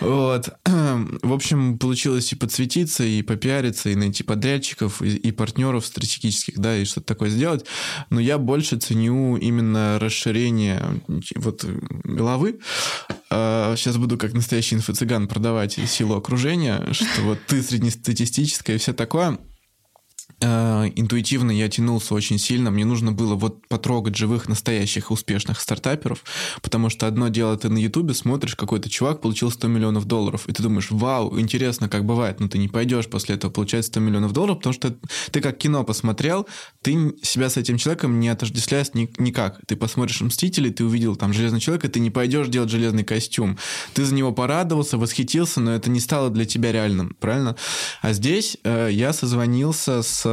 Вот. В общем, получилось и подсветиться, и попиариться, и найти подрядчиков, и, и партнеров стратегических, да, и что-то такое сделать. Но я больше ценю именно расширение вот головы. Сейчас а, буду как настоящий инфо-цыган продавать силу окружения, что вот ты среднестатистическая и все такое. Э, интуитивно я тянулся очень сильно. Мне нужно было вот потрогать живых, настоящих, успешных стартаперов, потому что одно дело, ты на Ютубе смотришь, какой-то чувак получил 100 миллионов долларов, и ты думаешь, вау, интересно, как бывает, но ты не пойдешь после этого получать 100 миллионов долларов, потому что ты как кино посмотрел, ты себя с этим человеком не отождествляешь ни, никак. Ты посмотришь «Мстители», ты увидел там «Железный человек», и ты не пойдешь делать железный костюм. Ты за него порадовался, восхитился, но это не стало для тебя реальным, правильно? А здесь э, я созвонился с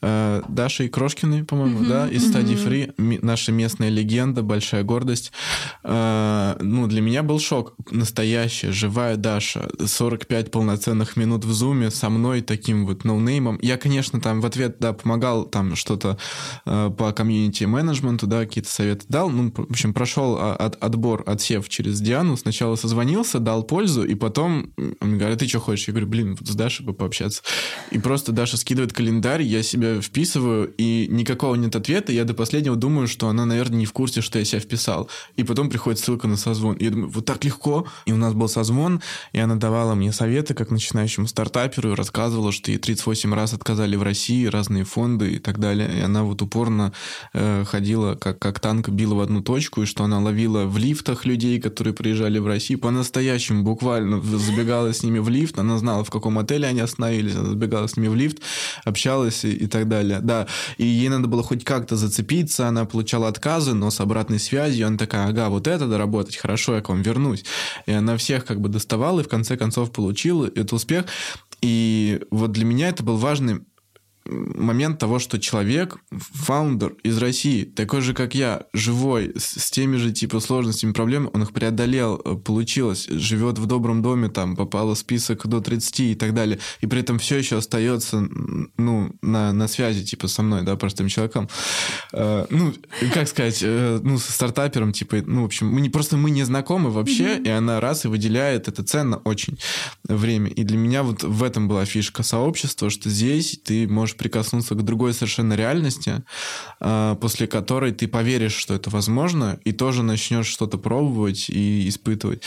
э, Дашей Крошкиной, по-моему, mm-hmm, да, из стадии mm-hmm. Free, наша местная легенда, большая гордость. Э, ну, для меня был шок. Настоящая, живая Даша, 45 полноценных минут в зуме со мной, таким вот ноунеймом. Я, конечно, там в ответ, да, помогал там что-то э, по комьюнити-менеджменту, да, какие-то советы дал. Ну, в общем, прошел от, отбор, отсев через Диану. Сначала созвонился, дал пользу, и потом он говорит, а ты что хочешь? Я говорю, блин, вот с Дашей бы пообщаться. И просто Даша скидывает календарь, я вписываю, и никакого нет ответа. Я до последнего думаю, что она, наверное, не в курсе, что я себя вписал. И потом приходит ссылка на созвон. И я думаю, вот так легко. И у нас был созвон, и она давала мне советы, как начинающему стартаперу, и рассказывала, что ей 38 раз отказали в России, разные фонды и так далее. И она вот упорно э, ходила, как, как танк, била в одну точку, и что она ловила в лифтах людей, которые приезжали в Россию, по-настоящему, буквально забегала с ними в лифт, она знала, в каком отеле они остановились, она забегала с ними в лифт, общалась и, и так так далее. Да, и ей надо было хоть как-то зацепиться, она получала отказы, но с обратной связью она такая, ага, вот это доработать, хорошо, я к вам вернусь. И она всех как бы доставала и в конце концов получила этот успех. И вот для меня это был важный момент того, что человек, фаундер из России, такой же, как я, живой, с, с теми же, типа, сложностями, проблемами, он их преодолел, э, получилось, живет в добром доме, там, попал в список до 30 и так далее, и при этом все еще остается, ну, на, на связи, типа, со мной, да, простым человеком. Э, ну, как сказать, э, ну, со стартапером, типа, ну, в общем, мы не, просто мы не знакомы вообще, mm-hmm. и она раз и выделяет, это ценно очень время. И для меня вот в этом была фишка сообщества, что здесь ты можешь прикоснуться к другой совершенно реальности, э, после которой ты поверишь, что это возможно, и тоже начнешь что-то пробовать и испытывать.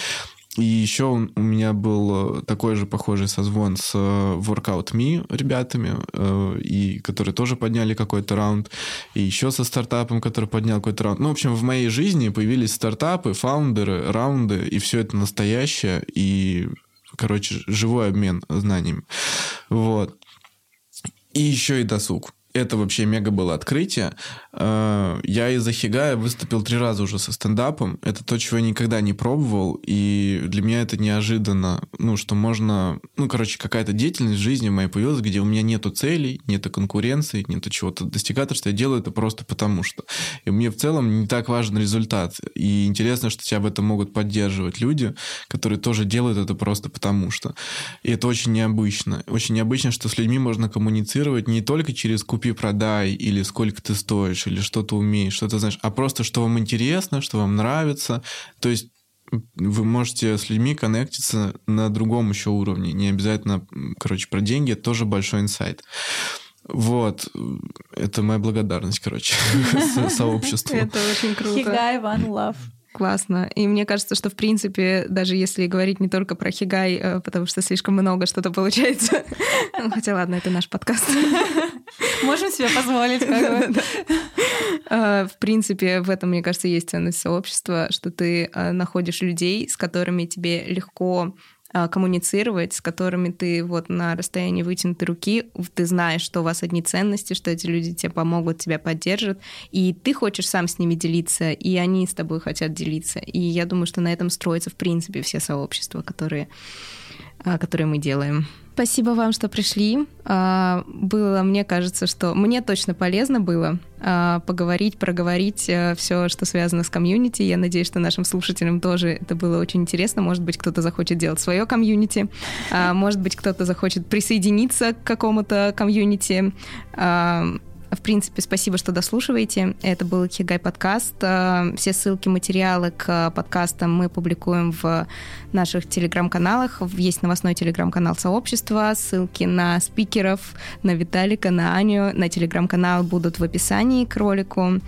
И еще у меня был э, такой же похожий созвон с э, Workout Me ребятами, э, и которые тоже подняли какой-то раунд, и еще со стартапом, который поднял какой-то раунд. Ну, в общем, в моей жизни появились стартапы, фаундеры, раунды, и все это настоящее, и, короче, живой обмен знаниями. Вот. И еще и досуг это вообще мега было открытие. Э, я из-за Хигая выступил три раза уже со стендапом. Это то, чего я никогда не пробовал, и для меня это неожиданно, ну, что можно... Ну, короче, какая-то деятельность в жизни моей появилась, где у меня нету целей, нету конкуренции, нету чего-то достигаторства. Я делаю это просто потому что. И мне в целом не так важен результат. И интересно, что тебя в этом могут поддерживать люди, которые тоже делают это просто потому что. И это очень необычно. Очень необычно, что с людьми можно коммуницировать не только через купить купи-продай, или сколько ты стоишь, или что ты умеешь, что ты знаешь, а просто что вам интересно, что вам нравится. То есть вы можете с людьми коннектиться на другом еще уровне. Не обязательно, короче, про деньги, это тоже большой инсайт. Вот. Это моя благодарность, короче, сообществу. Это очень круто. Хигай, one love. Классно. И мне кажется, что, в принципе, даже если говорить не только про хигай, э, потому что слишком много что-то получается. Ну, хотя ладно, это наш подкаст. Можем себе позволить. Э, в принципе, в этом, мне кажется, есть ценность сообщества, что ты э, находишь людей, с которыми тебе легко коммуницировать, с которыми ты вот на расстоянии вытянутой руки, ты знаешь, что у вас одни ценности, что эти люди тебе помогут, тебя поддержат, и ты хочешь сам с ними делиться, и они с тобой хотят делиться. И я думаю, что на этом строятся, в принципе, все сообщества, которые, а, которые мы делаем. Спасибо вам, что пришли. А, было, мне кажется, что мне точно полезно было а, поговорить, проговорить э, все, что связано с комьюнити. Я надеюсь, что нашим слушателям тоже это было очень интересно. Может быть, кто-то захочет делать свое комьюнити, а, может быть, кто-то захочет присоединиться к какому-то комьюнити. В принципе, спасибо, что дослушиваете. Это был Хигай подкаст. Э, все ссылки, материалы к подкастам мы публикуем в наших телеграм-каналах. Есть новостной телеграм-канал сообщества. Ссылки на спикеров, на Виталика, на Аню, на телеграм-канал будут в описании к ролику.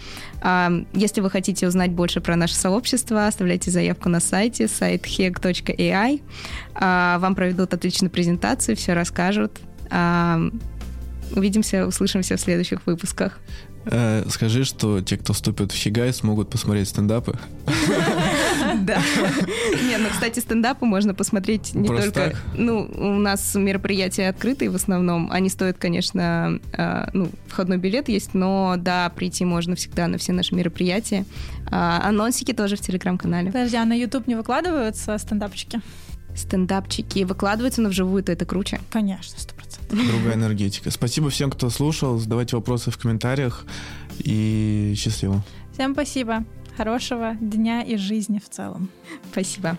А, если вы хотите узнать больше про наше сообщество, оставляйте заявку на сайте сайт heg.ai. А, вам проведут отличную презентацию, все расскажут. Увидимся, услышимся в следующих выпусках. Э, скажи, что те, кто вступят в Хигай, смогут посмотреть стендапы. Да. Не, ну, кстати, стендапы можно посмотреть не только... Ну, у нас мероприятия открытые в основном. Они стоят, конечно, э, ну, входной билет есть, но, да, прийти можно всегда на все наши мероприятия. А, анонсики тоже в Телеграм-канале. Подожди, а на YouTube не выкладываются стендапчики? Стендапчики выкладываются, но вживую то это круче. Конечно, сто Другая энергетика. Спасибо всем, кто слушал. Задавайте вопросы в комментариях. И счастливо. Всем спасибо. Хорошего дня и жизни в целом. Спасибо.